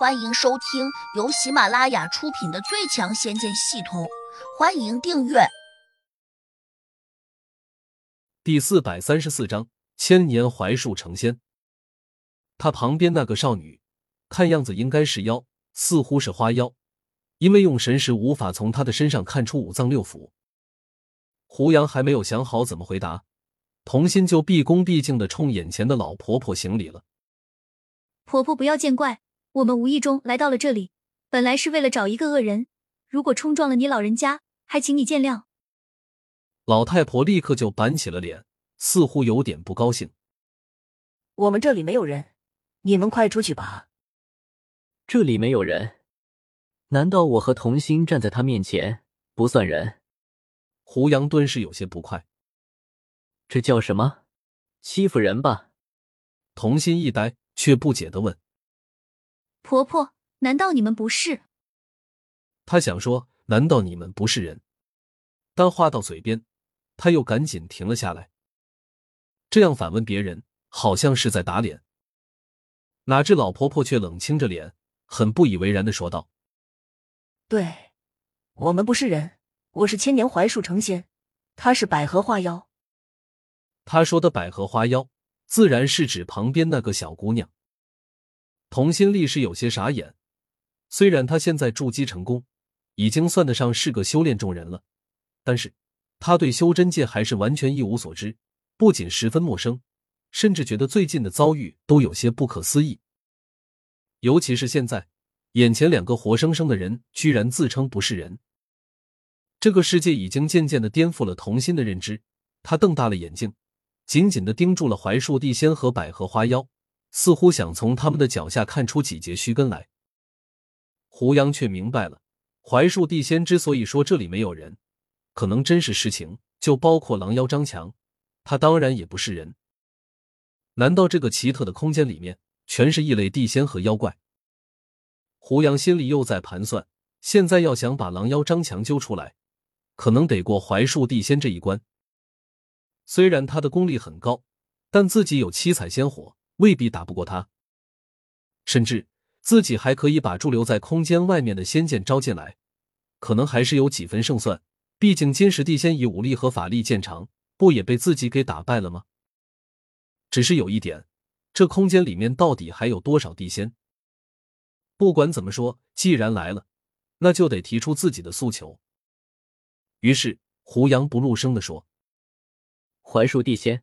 欢迎收听由喜马拉雅出品的《最强仙剑系统》，欢迎订阅。第四百三十四章：千年槐树成仙。他旁边那个少女，看样子应该是妖，似乎是花妖，因为用神识无法从她的身上看出五脏六腑。胡杨还没有想好怎么回答，童心就毕恭毕敬的冲眼前的老婆婆行礼了。婆婆不要见怪。我们无意中来到了这里，本来是为了找一个恶人。如果冲撞了你老人家，还请你见谅。老太婆立刻就板起了脸，似乎有点不高兴。我们这里没有人，你们快出去吧。这里没有人？难道我和童心站在他面前不算人？胡杨顿时有些不快。这叫什么？欺负人吧？童心一呆，却不解的问。婆婆，难道你们不是？他想说，难道你们不是人？但话到嘴边，他又赶紧停了下来。这样反问别人，好像是在打脸。哪知老婆婆却冷清着脸，很不以为然的说道：“对，我们不是人，我是千年槐树成仙，她是百合花妖。”她说的百合花妖，自然是指旁边那个小姑娘。童心立时有些傻眼，虽然他现在筑基成功，已经算得上是个修炼中人了，但是他对修真界还是完全一无所知，不仅十分陌生，甚至觉得最近的遭遇都有些不可思议。尤其是现在，眼前两个活生生的人居然自称不是人，这个世界已经渐渐的颠覆了童心的认知。他瞪大了眼睛，紧紧的盯住了槐树地仙和百合花妖。似乎想从他们的脚下看出几节须根来。胡杨却明白了，槐树地仙之所以说这里没有人，可能真是实情，就包括狼妖张强，他当然也不是人。难道这个奇特的空间里面全是异类地仙和妖怪？胡杨心里又在盘算，现在要想把狼妖张强揪出来，可能得过槐树地仙这一关。虽然他的功力很高，但自己有七彩仙火。未必打不过他，甚至自己还可以把驻留在空间外面的仙剑招进来，可能还是有几分胜算。毕竟金石地仙以武力和法力见长，不也被自己给打败了吗？只是有一点，这空间里面到底还有多少地仙？不管怎么说，既然来了，那就得提出自己的诉求。于是胡杨不露声的说：“槐树地仙，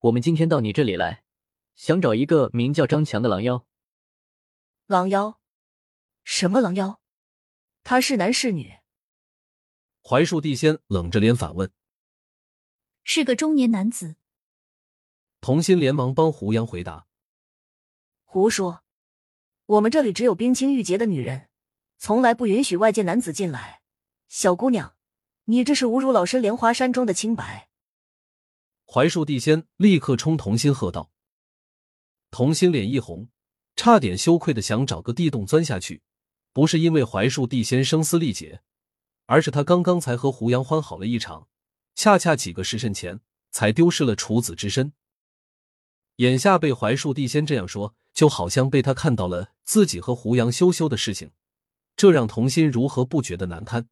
我们今天到你这里来。”想找一个名叫张强的狼妖。狼妖？什么狼妖？他是男是女？槐树地仙冷着脸反问。是个中年男子。童心连忙帮胡杨回答。胡说！我们这里只有冰清玉洁的女人，从来不允许外界男子进来。小姑娘，你这是侮辱老身莲花山庄的清白！槐树地仙立刻冲童心喝道。童心脸一红，差点羞愧的想找个地洞钻下去。不是因为槐树地仙声嘶力竭，而是他刚刚才和胡杨欢好了一场，恰恰几个时辰前才丢失了处子之身。眼下被槐树地仙这样说，就好像被他看到了自己和胡杨羞羞的事情，这让童心如何不觉得难堪？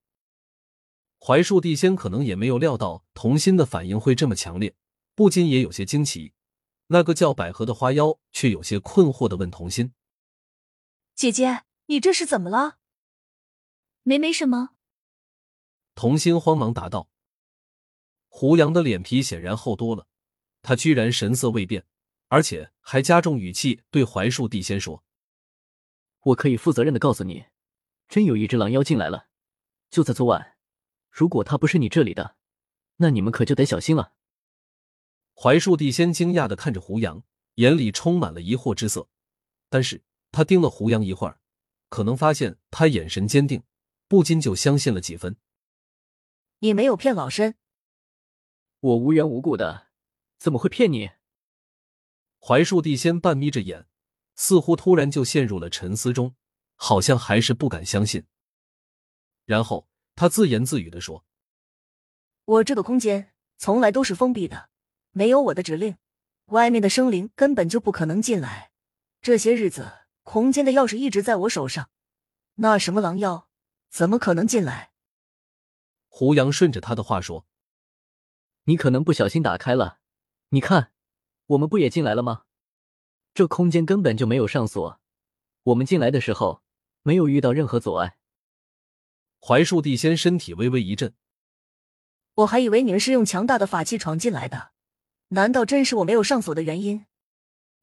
槐树地仙可能也没有料到童心的反应会这么强烈，不禁也有些惊奇。那个叫百合的花妖却有些困惑的问童心：“姐姐，你这是怎么了？”“没没什么。”童心慌忙答道。胡杨的脸皮显然厚多了，他居然神色未变，而且还加重语气对槐树地仙说：“我可以负责任的告诉你，真有一只狼妖进来了，就在昨晚。如果他不是你这里的，那你们可就得小心了。”槐树地仙惊讶的看着胡杨，眼里充满了疑惑之色。但是他盯了胡杨一会儿，可能发现他眼神坚定，不禁就相信了几分。你没有骗老身，我无缘无故的，怎么会骗你？槐树地仙半眯着眼，似乎突然就陷入了沉思中，好像还是不敢相信。然后他自言自语的说：“我这个空间从来都是封闭的。”没有我的指令，外面的生灵根本就不可能进来。这些日子空间的钥匙一直在我手上，那什么狼妖怎么可能进来？胡杨顺着他的话说：“你可能不小心打开了，你看，我们不也进来了吗？这空间根本就没有上锁，我们进来的时候没有遇到任何阻碍。”槐树地仙身体微微一震，我还以为你们是用强大的法器闯进来的，难道真是我没有上锁的原因？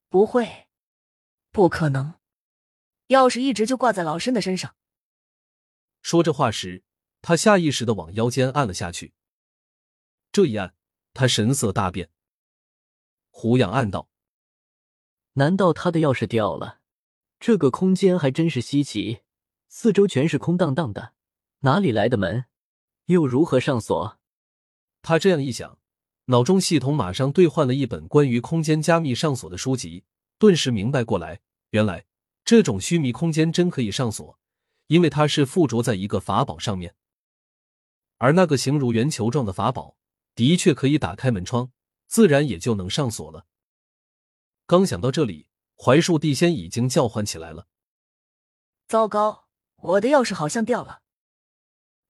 不会，不可能，钥匙一直就挂在老身的身上。说这话时，他下意识的往腰间按了下去。这一按，他神色大变。胡杨暗道：“难道他的钥匙掉了？这个空间还真是稀奇，四周全是空荡荡的。”哪里来的门？又如何上锁？他这样一想，脑中系统马上兑换了一本关于空间加密上锁的书籍，顿时明白过来，原来这种虚拟空间真可以上锁，因为它是附着在一个法宝上面，而那个形如圆球状的法宝的确可以打开门窗，自然也就能上锁了。刚想到这里，槐树地仙已经叫唤起来了：“糟糕，我的钥匙好像掉了！”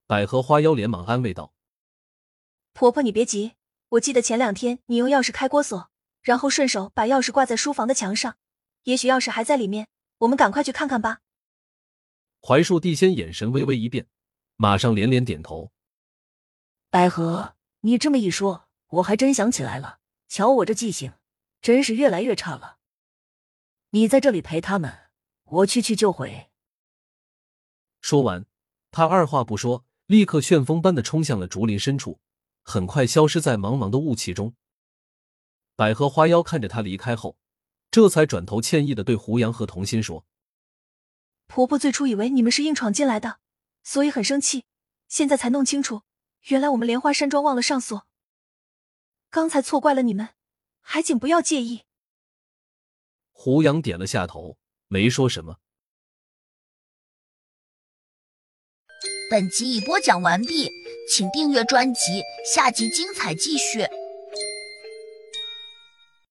百合花妖连忙安慰道：“婆婆，你别急，我记得前两天你用钥匙开过锁，然后顺手把钥匙挂在书房的墙上，也许钥匙还在里面。我们赶快去看看吧。”槐树地仙眼神微微一变，马上连连点头。百合，你这么一说，我还真想起来了。瞧我这记性，真是越来越差了。你在这里陪他们，我去去就回。说完，他二话不说。立刻旋风般的冲向了竹林深处，很快消失在茫茫的雾气中。百合花妖看着他离开后，这才转头歉意的对胡杨和童心说：“婆婆最初以为你们是硬闯进来的，所以很生气，现在才弄清楚，原来我们莲花山庄忘了上锁。刚才错怪了你们，还请不要介意。”胡杨点了下头，没说什么。本集已播讲完毕，请订阅专辑，下集精彩继续。